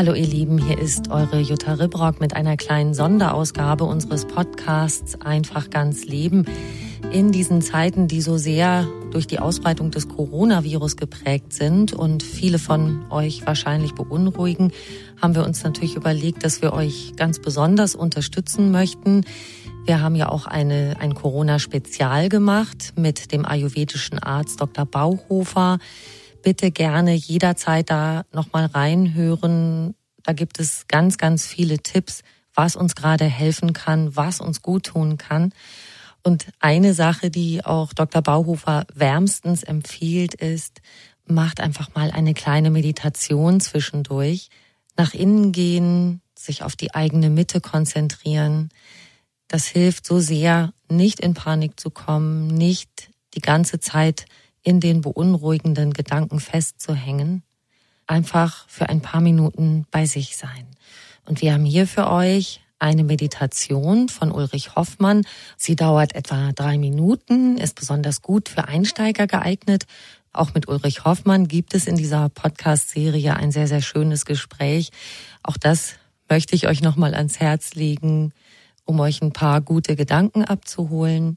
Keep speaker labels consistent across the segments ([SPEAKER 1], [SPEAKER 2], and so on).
[SPEAKER 1] Hallo ihr Lieben, hier ist eure Jutta Ribrock mit einer kleinen Sonderausgabe unseres Podcasts Einfach ganz Leben. In diesen Zeiten, die so sehr durch die Ausbreitung des Coronavirus geprägt sind und viele von euch wahrscheinlich beunruhigen, haben wir uns natürlich überlegt, dass wir euch ganz besonders unterstützen möchten. Wir haben ja auch eine, ein Corona-Spezial gemacht mit dem ayurvedischen Arzt Dr. Bauhofer bitte gerne jederzeit da nochmal reinhören. Da gibt es ganz, ganz viele Tipps, was uns gerade helfen kann, was uns gut tun kann. Und eine Sache, die auch Dr. Bauhofer wärmstens empfiehlt, ist, macht einfach mal eine kleine Meditation zwischendurch. Nach innen gehen, sich auf die eigene Mitte konzentrieren. Das hilft so sehr, nicht in Panik zu kommen, nicht die ganze Zeit in den beunruhigenden Gedanken festzuhängen, einfach für ein paar Minuten bei sich sein. Und wir haben hier für euch eine Meditation von Ulrich Hoffmann. Sie dauert etwa drei Minuten, ist besonders gut für Einsteiger geeignet. Auch mit Ulrich Hoffmann gibt es in dieser Podcast-Serie ein sehr, sehr schönes Gespräch. Auch das möchte ich euch nochmal ans Herz legen, um euch ein paar gute Gedanken abzuholen.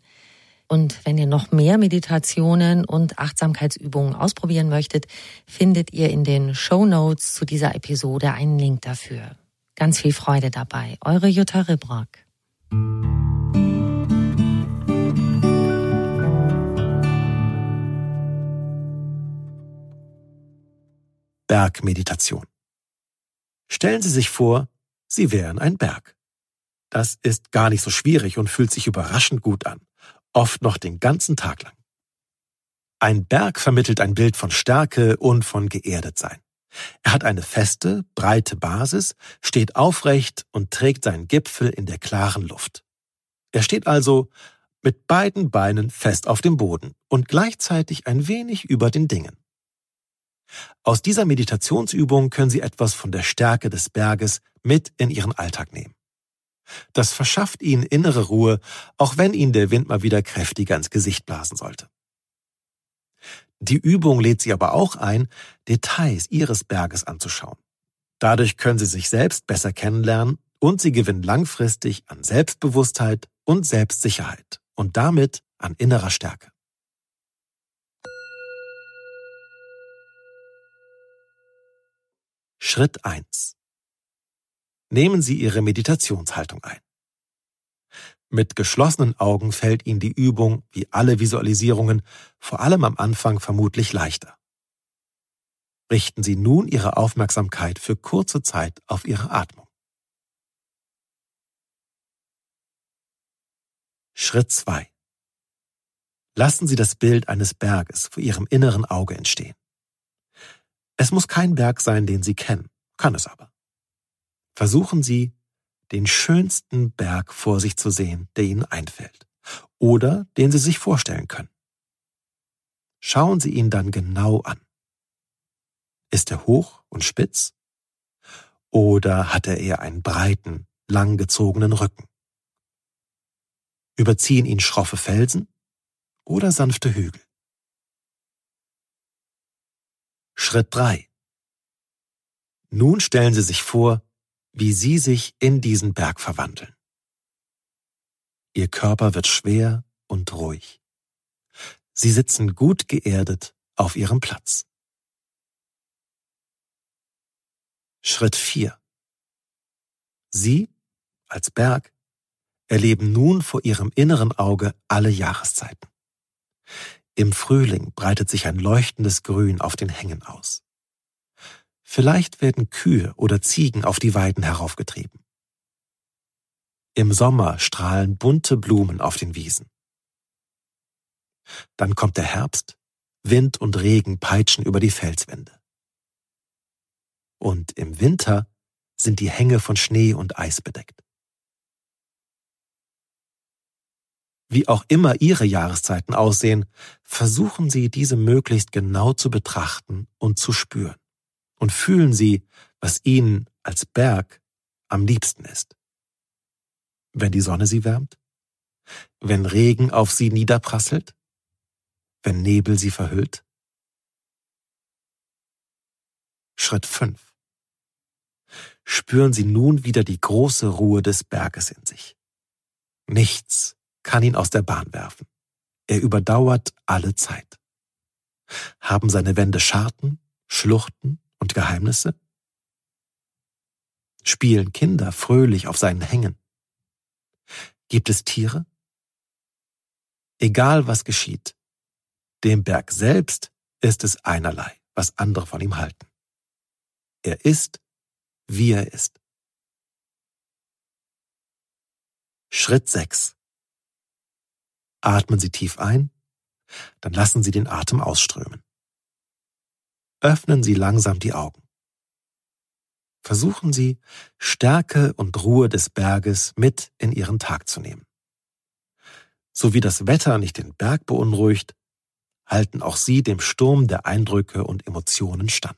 [SPEAKER 1] Und wenn ihr noch mehr Meditationen und Achtsamkeitsübungen ausprobieren möchtet, findet ihr in den Show Notes zu dieser Episode einen Link dafür. Ganz viel Freude dabei. Eure Jutta Ribrock.
[SPEAKER 2] Bergmeditation. Stellen Sie sich vor, Sie wären ein Berg. Das ist gar nicht so schwierig und fühlt sich überraschend gut an oft noch den ganzen Tag lang. Ein Berg vermittelt ein Bild von Stärke und von Geerdetsein. Er hat eine feste, breite Basis, steht aufrecht und trägt seinen Gipfel in der klaren Luft. Er steht also mit beiden Beinen fest auf dem Boden und gleichzeitig ein wenig über den Dingen. Aus dieser Meditationsübung können Sie etwas von der Stärke des Berges mit in Ihren Alltag nehmen. Das verschafft ihnen innere Ruhe, auch wenn ihnen der Wind mal wieder kräftiger ins Gesicht blasen sollte. Die Übung lädt sie aber auch ein, Details ihres Berges anzuschauen. Dadurch können sie sich selbst besser kennenlernen und sie gewinnen langfristig an Selbstbewusstheit und Selbstsicherheit und damit an innerer Stärke. Schritt 1. Nehmen Sie Ihre Meditationshaltung ein. Mit geschlossenen Augen fällt Ihnen die Übung, wie alle Visualisierungen, vor allem am Anfang vermutlich leichter. Richten Sie nun Ihre Aufmerksamkeit für kurze Zeit auf Ihre Atmung. Schritt 2. Lassen Sie das Bild eines Berges vor Ihrem inneren Auge entstehen. Es muss kein Berg sein, den Sie kennen, kann es aber. Versuchen Sie, den schönsten Berg vor sich zu sehen, der Ihnen einfällt oder den Sie sich vorstellen können. Schauen Sie ihn dann genau an. Ist er hoch und spitz? Oder hat er eher einen breiten, langgezogenen Rücken? Überziehen ihn schroffe Felsen oder sanfte Hügel? Schritt 3. Nun stellen Sie sich vor, wie Sie sich in diesen Berg verwandeln. Ihr Körper wird schwer und ruhig. Sie sitzen gut geerdet auf Ihrem Platz. Schritt 4. Sie, als Berg, erleben nun vor Ihrem inneren Auge alle Jahreszeiten. Im Frühling breitet sich ein leuchtendes Grün auf den Hängen aus. Vielleicht werden Kühe oder Ziegen auf die Weiden heraufgetrieben. Im Sommer strahlen bunte Blumen auf den Wiesen. Dann kommt der Herbst, Wind und Regen peitschen über die Felswände. Und im Winter sind die Hänge von Schnee und Eis bedeckt. Wie auch immer Ihre Jahreszeiten aussehen, versuchen Sie diese möglichst genau zu betrachten und zu spüren und fühlen Sie, was Ihnen als Berg am liebsten ist. Wenn die Sonne Sie wärmt? Wenn Regen auf Sie niederprasselt? Wenn Nebel Sie verhüllt? Schritt 5. Spüren Sie nun wieder die große Ruhe des Berges in sich. Nichts kann ihn aus der Bahn werfen. Er überdauert alle Zeit. Haben seine Wände Scharten, Schluchten, und Geheimnisse? Spielen Kinder fröhlich auf seinen Hängen? Gibt es Tiere? Egal was geschieht, dem Berg selbst ist es einerlei, was andere von ihm halten. Er ist, wie er ist. Schritt 6. Atmen Sie tief ein, dann lassen Sie den Atem ausströmen öffnen Sie langsam die Augen. Versuchen Sie, Stärke und Ruhe des Berges mit in Ihren Tag zu nehmen. So wie das Wetter nicht den Berg beunruhigt, halten auch Sie dem Sturm der Eindrücke und Emotionen stand.